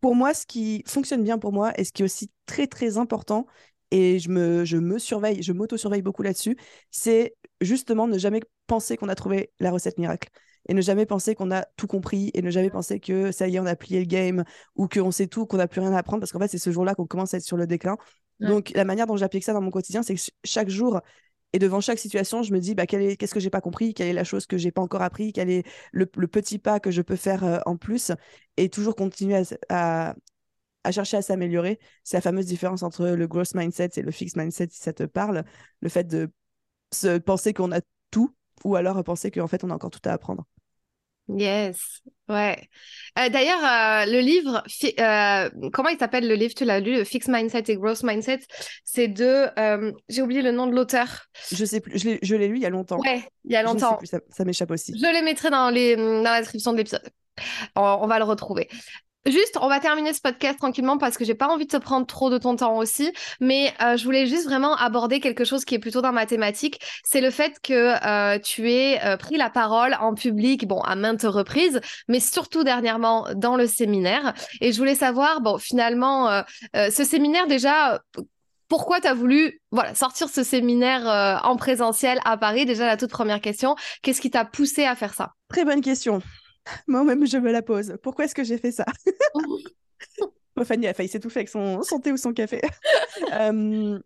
Pour moi, ce qui fonctionne bien pour moi et ce qui est aussi très, très important, et je me, je me surveille, je m'auto-surveille beaucoup là-dessus, c'est justement ne jamais penser qu'on a trouvé la recette miracle et ne jamais penser qu'on a tout compris et ne jamais penser que ça y est, on a plié le game ou qu'on sait tout, qu'on n'a plus rien à apprendre parce qu'en fait, c'est ce jour-là qu'on commence à être sur le déclin. Donc, la manière dont j'applique ça dans mon quotidien, c'est que chaque jour et devant chaque situation, je me dis bah, qu'est-ce que j'ai pas compris, quelle est la chose que j'ai pas encore appris, quel est le, petit pas que je peux faire euh, en plus? Et toujours continuer à, à chercher à s'améliorer. C'est la fameuse différence entre le growth mindset et le fixed mindset, si ça te parle. Le fait de se penser qu'on a tout ou alors penser qu'en fait, on a encore tout à apprendre. Yes, ouais. Euh, d'ailleurs, euh, le livre, euh, comment il s'appelle le livre Tu l'as lu, Fixed Mindset et Growth Mindset? C'est de, j'ai oublié le nom de l'auteur. Je sais plus, je l'ai lu il y a longtemps. Ouais, il y a longtemps. ça, ça m'échappe aussi. Je les mettrai dans, les, dans la description de l'épisode. on, va le retrouver. Juste, on va terminer ce podcast tranquillement parce que j'ai pas envie de te prendre trop de ton temps aussi, mais euh, je voulais juste vraiment aborder quelque chose qui est plutôt dans ma thématique. C'est le fait que euh, tu aies euh, pris la parole en public, bon, à maintes reprises, mais surtout dernièrement dans le séminaire. Et je voulais savoir, bon, finalement, ce séminaire déjà, pourquoi tu as voulu voilà, sortir ce séminaire en présentiel à Paris? Déjà, la toute première question, qu'est-ce qui t'a poussé à faire ça? Très bonne question. *laughs* Moi-même, je me la pose. Pourquoi est-ce que j'ai fait ça? *laughs* Fanny a failli s'étouffer avec son, son, thé ou son café. *laughs* euh,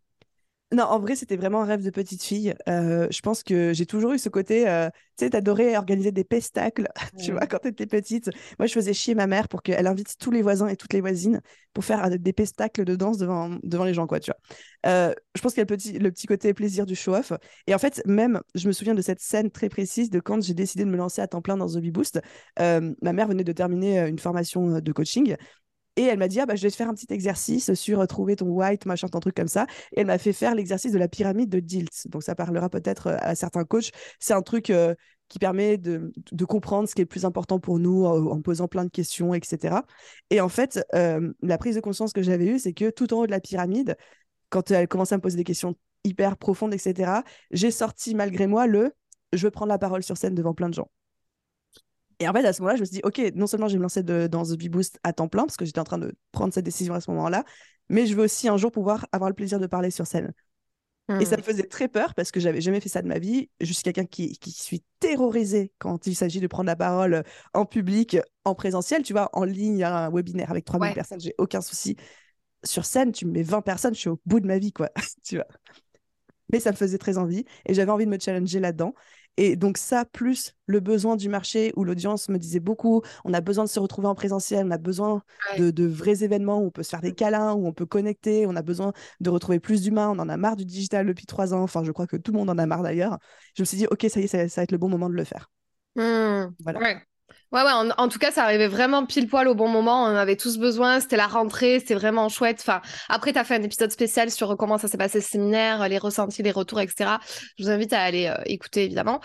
non, en vrai, c'était vraiment un rêve de petite fille. Euh, je pense que j'ai toujours eu ce côté, euh, tu sais, t'adorais organiser des pestacles, *laughs* tu vois, quand t'étais petite. Moi, je faisais chier ma mère pour qu'elle invite tous les voisins et toutes les voisines pour faire euh, des pestacles de danse devant, devant les gens, quoi, tu vois. je pense qu'il y a le petit, le petit côté plaisir du show-off. Et en fait, même, je me souviens de cette scène très précise de quand j'ai décidé de me lancer à temps plein dans The Bee Boost. ma mère venait de terminer une formation de coaching Et elle m'a dit, ah, bah, je vais te faire un petit exercice sur euh, trouver ton white, machin, ton truc comme ça. Et elle m'a fait faire l'exercice de la pyramide de Dilt. Donc, ça parlera peut-être euh, à certains coachs. C'est un truc euh, qui permet de, de, comprendre ce qui est le plus important pour nous en, posant plein de questions, etc. Et en fait, la prise de conscience que j'avais eue, c'est que tout en haut de la pyramide, quand elle commençait à me poser des questions hyper profondes, etc., j'ai sorti malgré moi le je veux prendre la parole sur scène devant plein de gens. Et en fait, à ce moment-là, je me suis dit, OK, non seulement je vais me lancer dans The Bee Boost à temps plein, parce que j'étais en train de prendre cette décision à ce moment-là, mais je veux aussi un jour pouvoir avoir le plaisir de parler sur scène. Et ça hmm. me faisait très peur parce que j'avais jamais fait ça de ma vie. Je suis quelqu'un qui, qui suis terrorisé quand il s'agit de prendre la parole en public, en présentiel. Tu vois, en ligne, un webinaire avec 3000 ouais. personnes, j'ai aucun souci. Sur scène, tu me mets 20 personnes, je suis au bout de ma vie, quoi. *laughs* tu vois. Mais ça me faisait très envie et j'avais envie de me challenger là-dedans. Et donc ça, plus le besoin du marché où l'audience me disait beaucoup, on a besoin de se retrouver en présentiel, on a besoin de, vrais événements où on peut se faire des câlins, où on peut connecter, on a besoin de retrouver plus d'humains, on en a marre du digital depuis trois ans, enfin je crois que tout le monde en a marre d'ailleurs. Je me suis dit, ok, ça y est, ça, va être le bon moment de le faire. Mmh. Voilà. Ouais, ouais, en, tout cas, ça arrivait vraiment pile poil au bon moment. On avait tous besoin. C'était la rentrée, c'était vraiment chouette. Enfin, après, tu as fait un épisode spécial sur comment ça s'est passé ce séminaire, les ressentis, les retours, etc. Je vous invite à aller euh, écouter, évidemment.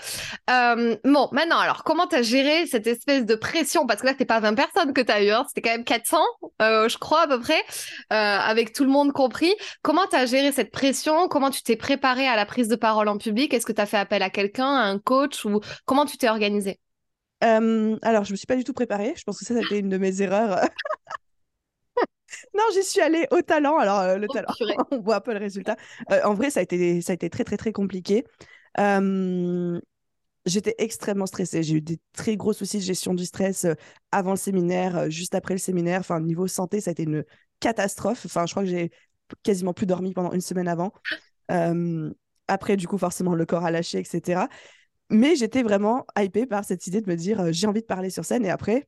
Euh, bon, maintenant, alors, comment tu as géré cette espèce de pression? Parce que là, c'était pas 20 personnes que tu as eu, hein. c'était quand même 400, euh, je crois, à peu près, avec tout le monde compris. Comment tu as géré cette pression? Comment tu t'es préparé à la prise de parole en public? Est-ce que tu as fait appel à quelqu'un, à un coach? Ou comment tu t'es organisé alors, je me suis pas du tout préparée. Je pense que ça, ça a été une de mes erreurs. *laughs* non, j'y suis allée au talent. Alors, euh, le oh, talent, *laughs* on voit un peu le résultat. Euh, en vrai, ça a, été, ça a été très, très, très compliqué. J'étais extrêmement stressée. J'ai eu des très gros soucis de gestion du stress euh, avant le séminaire, juste après le séminaire. Enfin, niveau santé, ça a été une catastrophe. Enfin, je crois que j'ai quasiment plus dormi pendant une semaine avant. après, du coup, forcément, le corps a lâché, etc. Mais j'étais vraiment hypée par cette idée de me dire, euh, j'ai envie de parler sur scène. Et après,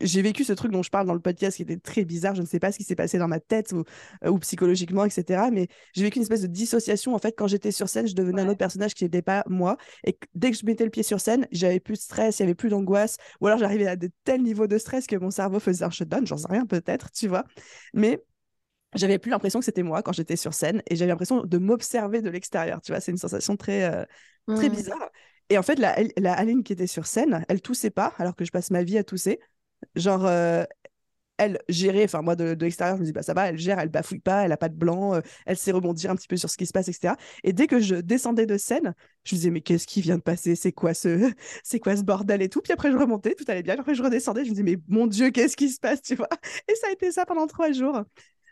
j'ai vécu ce truc dont je parle dans le podcast qui était très bizarre. Je ne sais pas ce qui s'est passé dans ma tête ou, euh, ou psychologiquement, etc. Mais j'ai vécu une espèce de dissociation. En fait, quand j'étais sur scène, je devenais un autre personnage qui n'était pas moi. Et dès que je mettais le pied sur scène, j'avais plus de stress, il y avait plus d'angoisse. Ou alors j'arrivais à de tels niveaux de stress que mon cerveau faisait un shutdown. J'en sais rien, peut-être, tu vois. Mais j'avais plus l'impression que c'était moi quand j'étais sur scène et j'avais l'impression de m'observer de l'extérieur. Tu vois, c'est une sensation très, euh, très mmh. bizarre. Et en fait, la, Aline qui était sur scène, elle toussait pas, alors que je passe ma vie à tousser. Genre, euh, elle gérait, enfin moi de, l'extérieur, je me dis, bah ça va, elle gère, elle bafouille pas, elle a pas de blanc, euh, elle sait rebondir un petit peu sur ce qui se passe, etc. Et dès que je descendais de scène, je me disais, mais qu'est-ce qui vient de passer? C'est quoi ce, *laughs* c'est quoi ce bordel et tout? Puis après, je remontais, tout allait bien. Après, je redescendais, je me disais, mais mon Dieu, qu'est-ce qui se passe, tu vois? Et ça a été ça pendant trois jours.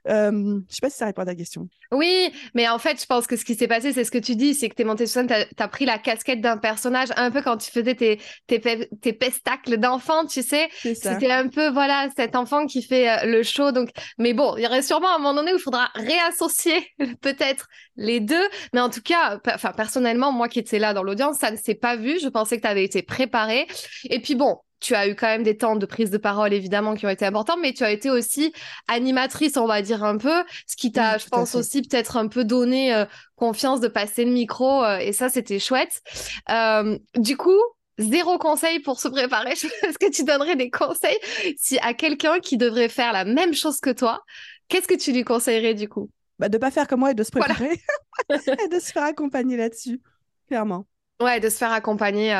Euh, je sais pas si ça répond à ta question. Oui, mais en fait, je pense que ce qui s'est passé, c'est ce que tu dis, c'est que tu es monté sur scène, tu as, pris la casquette d'un personnage, un peu quand tu faisais tes, tes, tes pestacles d'enfant, tu sais. C'était un peu, voilà, cet enfant qui fait euh, le show. Donc, mais bon, il y aurait sûrement un moment donné où il faudra réassocier *laughs* peut-être les deux. Mais en tout cas, enfin, personnellement, moi qui étais là dans l'audience, ça ne s'est pas vu. Je pensais que tu avais été préparé. Et puis bon, tu as eu quand même des temps de prise de parole, évidemment, qui ont été importants, mais tu as été aussi animatrice, on va dire un peu, ce qui t'a, je pense, aussi peut-être un peu donné euh, confiance de passer le micro, euh, et ça, c'était chouette. Euh, du coup, zéro conseil pour se préparer. *laughs* Est-ce que tu donnerais des conseils si à quelqu'un qui devrait faire la même chose que toi, qu'est-ce que tu lui conseillerais du coup? Bah, De pas faire comme moi et de se préparer *laughs* *laughs* et de se faire accompagner là-dessus, clairement. Ouais, de se faire accompagner.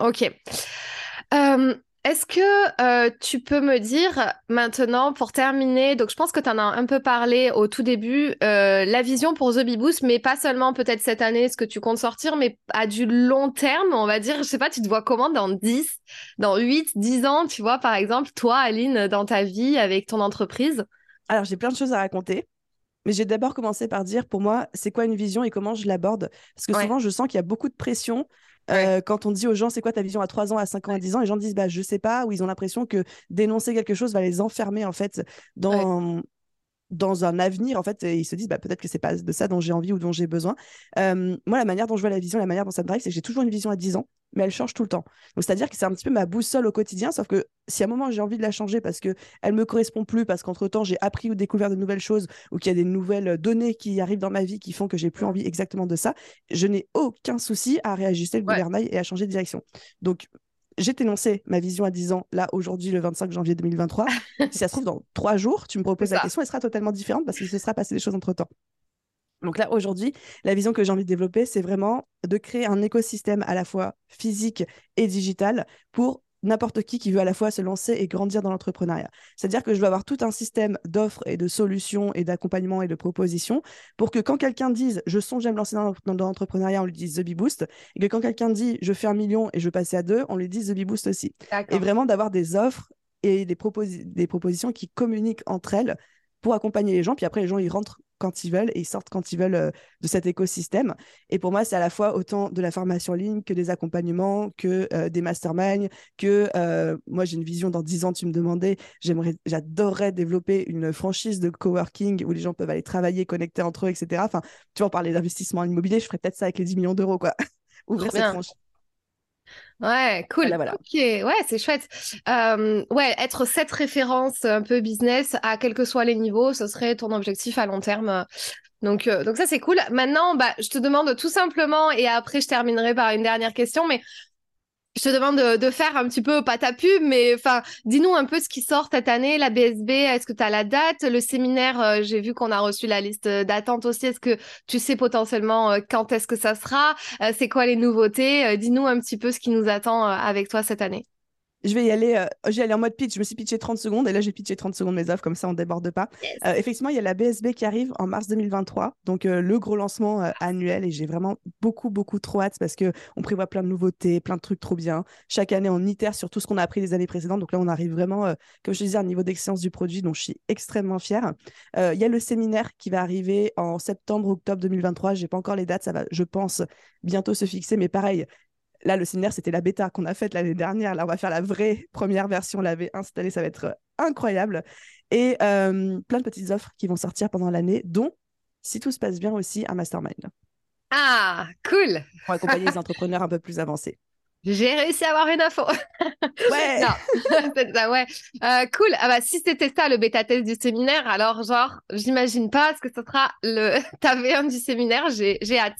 Ok. Euh, est-ce que euh, tu peux me dire maintenant, pour terminer, donc je pense que tu en as un peu parlé au tout début, euh, la vision pour The Bee Boost, mais pas seulement peut-être cette année, ce que tu comptes sortir, mais à du long terme, on va dire, je sais pas, tu te vois comment dans 10, dans 8, 10 ans, tu vois, par exemple, toi, Aline, dans ta vie avec ton entreprise? Alors, j'ai plein de choses à raconter. Mais j'ai d'abord commencé par dire, pour moi, c'est quoi une vision et comment je l'aborde? Parce que souvent, je sens qu'il y a beaucoup de pression euh, quand on dit aux gens, c'est quoi ta vision à 3 ans, à 5 ans, à 10 ans, les gens disent, bah, je sais pas, ou ils ont l'impression que dénoncer quelque chose va les enfermer, en fait, dans, dans un avenir, en fait, ils se disent bah, peut-être que c'est pas de ça dont j'ai envie ou dont j'ai besoin. moi, la manière dont je vois la vision, la manière dont ça me drive, c'est que j'ai toujours une vision à 10 ans, mais elle change tout le temps. c'est-à-dire que c'est un petit peu ma boussole au quotidien, sauf que si à un moment j'ai envie de la changer parce que elle me correspond plus, parce qu'entre-temps j'ai appris ou découvert de nouvelles choses, ou qu'il y a des nouvelles données qui arrivent dans ma vie qui font que j'ai plus envie exactement de ça, je n'ai aucun souci à réajuster le gouvernail et à changer de direction. Donc, j'ai énoncé ma vision à 10 ans, là, aujourd'hui, le 25 janvier 2023. *laughs* si ça se trouve, dans trois jours, tu me proposes la question, elle sera totalement différente parce qu'il se sera passé des choses entre temps. Donc là, aujourd'hui, la vision que j'ai envie de développer, c'est vraiment de créer un écosystème à la fois physique et digital pour n'importe qui qui veut à la fois se lancer et grandir dans l'entrepreneuriat. C'est-à-dire que je veux avoir tout un système d'offres et de solutions et d'accompagnement et de propositions pour que quand quelqu'un dise je songe à me lancer dans, l'entrepreneuriat, on lui dise The Bee Boost et que quand quelqu'un dit je fais un million et je veux passer à deux, on lui dise The Bee Boost aussi. Et vraiment d'avoir des offres et des, des propositions qui communiquent entre elles pour accompagner les gens. Puis après, les gens, ils rentrent quand ils veulent et ils sortent quand ils veulent euh, de cet écosystème. Et pour moi, c'est à la fois autant de la formation en ligne que des accompagnements, que euh, des masterminds, que euh, moi, j'ai une vision dans 10 ans, tu me demandais, j'aimerais, j'adorerais développer une franchise de coworking où les gens peuvent aller travailler, connecter entre eux, etc. Enfin, tu vois, parler d'investissement immobilier, je ferais peut-être ça avec les 10 millions d'euros, quoi. *laughs* Ouvrir cette franchise. Ouais, cool. Ok, ouais, c'est chouette. Euh, ouais, être cette référence un peu business à quels que soient les niveaux, ce serait ton objectif à long terme. Donc, euh, donc ça, c'est cool. Maintenant, bah, je te demande tout simplement, et après, je terminerai par une dernière question, mais je te demande de, faire un petit peu, pas ta pub, mais enfin, dis-nous un peu ce qui sort cette année, la BSB, est-ce que tu as la date Le séminaire, euh, j'ai vu qu'on a reçu la liste d'attente aussi, est-ce que tu sais potentiellement euh, quand est-ce que ça sera euh, C'est quoi les nouveautés Dis-nous un petit peu ce qui nous attend avec toi cette année je vais y aller, euh, j'ai allé en mode pitch. Je me suis pitché 30 secondes et là, j'ai pitché 30 secondes mes offres, comme ça, on déborde pas. Euh, effectivement, il y a la BSB qui arrive en mars 2023, donc euh, le gros lancement annuel et j'ai vraiment beaucoup, beaucoup trop hâte parce qu'on prévoit plein de nouveautés, plein de trucs trop bien. Chaque année, on itère sur tout ce qu'on a appris les années précédentes. Donc là, on arrive vraiment, comme je disais, à un niveau d'excellence du produit dont je suis extrêmement fière. Il y a le séminaire qui va arriver en septembre, octobre 2023. J'ai pas encore les dates, ça va, je pense, bientôt se fixer, mais pareil, Là, le séminaire, c'était la bêta qu'on a faite l'année dernière. Là, on va faire la vraie première version, la V1 cette année, ça va être incroyable. Et euh, plein de petites offres qui vont sortir pendant l'année, dont, si tout se passe bien aussi, un mastermind. Ah, cool Pour accompagner *laughs* les entrepreneurs un peu plus avancés. J'ai réussi à avoir une info. *laughs* Ouais. *laughs* ça, ouais. Euh, cool. Ah bah, si c'était ça le bêta test du séminaire, alors genre, j'imagine pas ce que ce sera le *laughs* ta V1 du séminaire. J'ai, j'ai hâte.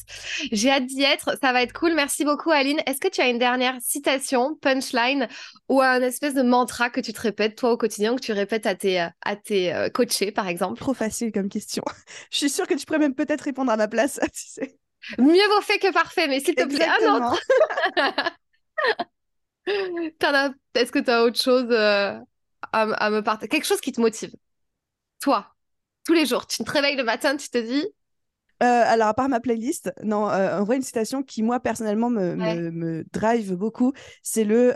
J'ai hâte d'y être. Ça va être cool. Merci beaucoup, Aline. Est-ce que tu as une dernière citation, punchline ou un espèce de mantra que tu te répètes toi au quotidien, que tu répètes à tes, à tes euh, coachés, par exemple? Trop facile comme question. Je suis sûre que tu pourrais même peut-être répondre à ma place, tu sais. Mieux vaut fait que parfait, mais s'il te plaît, un autre. *laughs* Est-ce que tu as autre chose euh, à, me partager Quelque chose qui te motive? Toi, tous les jours, tu te réveilles le matin, tu te dis euh, alors, à part ma playlist, non, euh, en vrai, une citation qui, moi, personnellement, me, me, drive beaucoup, c'est le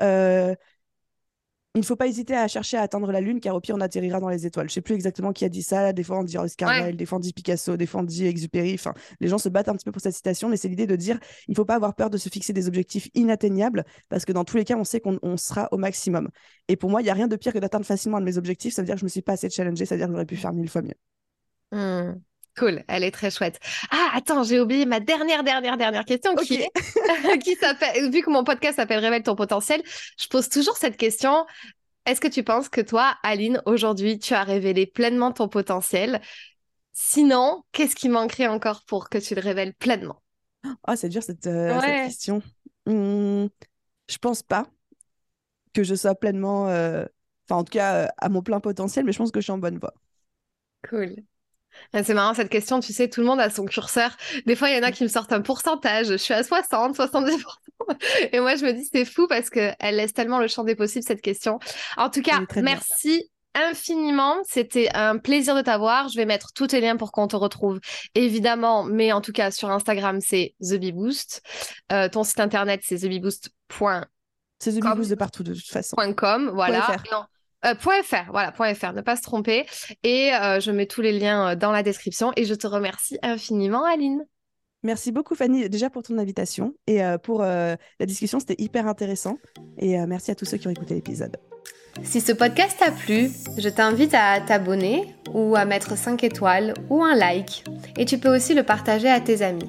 il ne faut pas hésiter à chercher à atteindre la Lune, car au pire, on atterrira dans les étoiles. Je sais plus exactement qui a dit ça. Des fois, on dit Oscar Wilde, des fois, on dit Picasso, des fois, on dit Exupéry. Enfin, les gens se battent un petit peu pour cette citation, mais c'est l'idée de dire il ne faut pas avoir peur de se fixer des objectifs inatteignables, parce que dans tous les cas, on sait qu'on sera au maximum. Et pour moi, il n'y a rien de pire que d'atteindre facilement un de mes objectifs. Ça veut dire que je ne me suis pas assez challengée, ça veut dire que j'aurais pu faire mille fois mieux. Mmh. Cool, elle est très chouette. Ah, attends, j'ai oublié ma dernière, dernière, dernière question qui, *laughs* qui s'appelle, vu que mon podcast s'appelle Révèle ton potentiel, je pose toujours cette question. Est-ce que tu penses que toi, Aline, aujourd'hui, tu as révélé pleinement ton potentiel? Sinon, qu'est-ce qui manquerait encore pour que tu le révèles pleinement? Ah, c'est dur cette, euh, question. Mmh, je pense pas que je sois pleinement, euh, enfin en tout cas euh, à mon plein potentiel, mais je pense que je suis en bonne voie. Cool. Ah, c'est marrant cette question, tu sais, tout le monde a son curseur. Des fois, il y en a qui me sortent un pourcentage, je suis à 60, 70%. Et moi, je me dis, c'est fou parce qu'elle laisse tellement le champ des possibles, cette question. En tout cas, merci infiniment. C'était un plaisir de t'avoir. Je vais mettre tous tes liens pour qu'on te retrouve, évidemment. Mais en tout cas, sur Instagram, c'est TheBeBoost. Euh, ton site internet, c'est thebeboost.com. C'est TheBeBoost de partout, de toute façon. .com, voilà. Euh, .fr, voilà, .fr, ne pas se tromper. Et euh, je mets tous les liens euh, dans la description. Et je te remercie infiniment, Aline. Merci beaucoup, Fanny, déjà pour ton invitation et pour la discussion. C'était hyper intéressant. Et merci à tous ceux qui ont écouté l'épisode. Si ce podcast t'a plu, je t'invite à t'abonner ou à mettre 5 étoiles ou un like. Et tu peux aussi le partager à tes amis.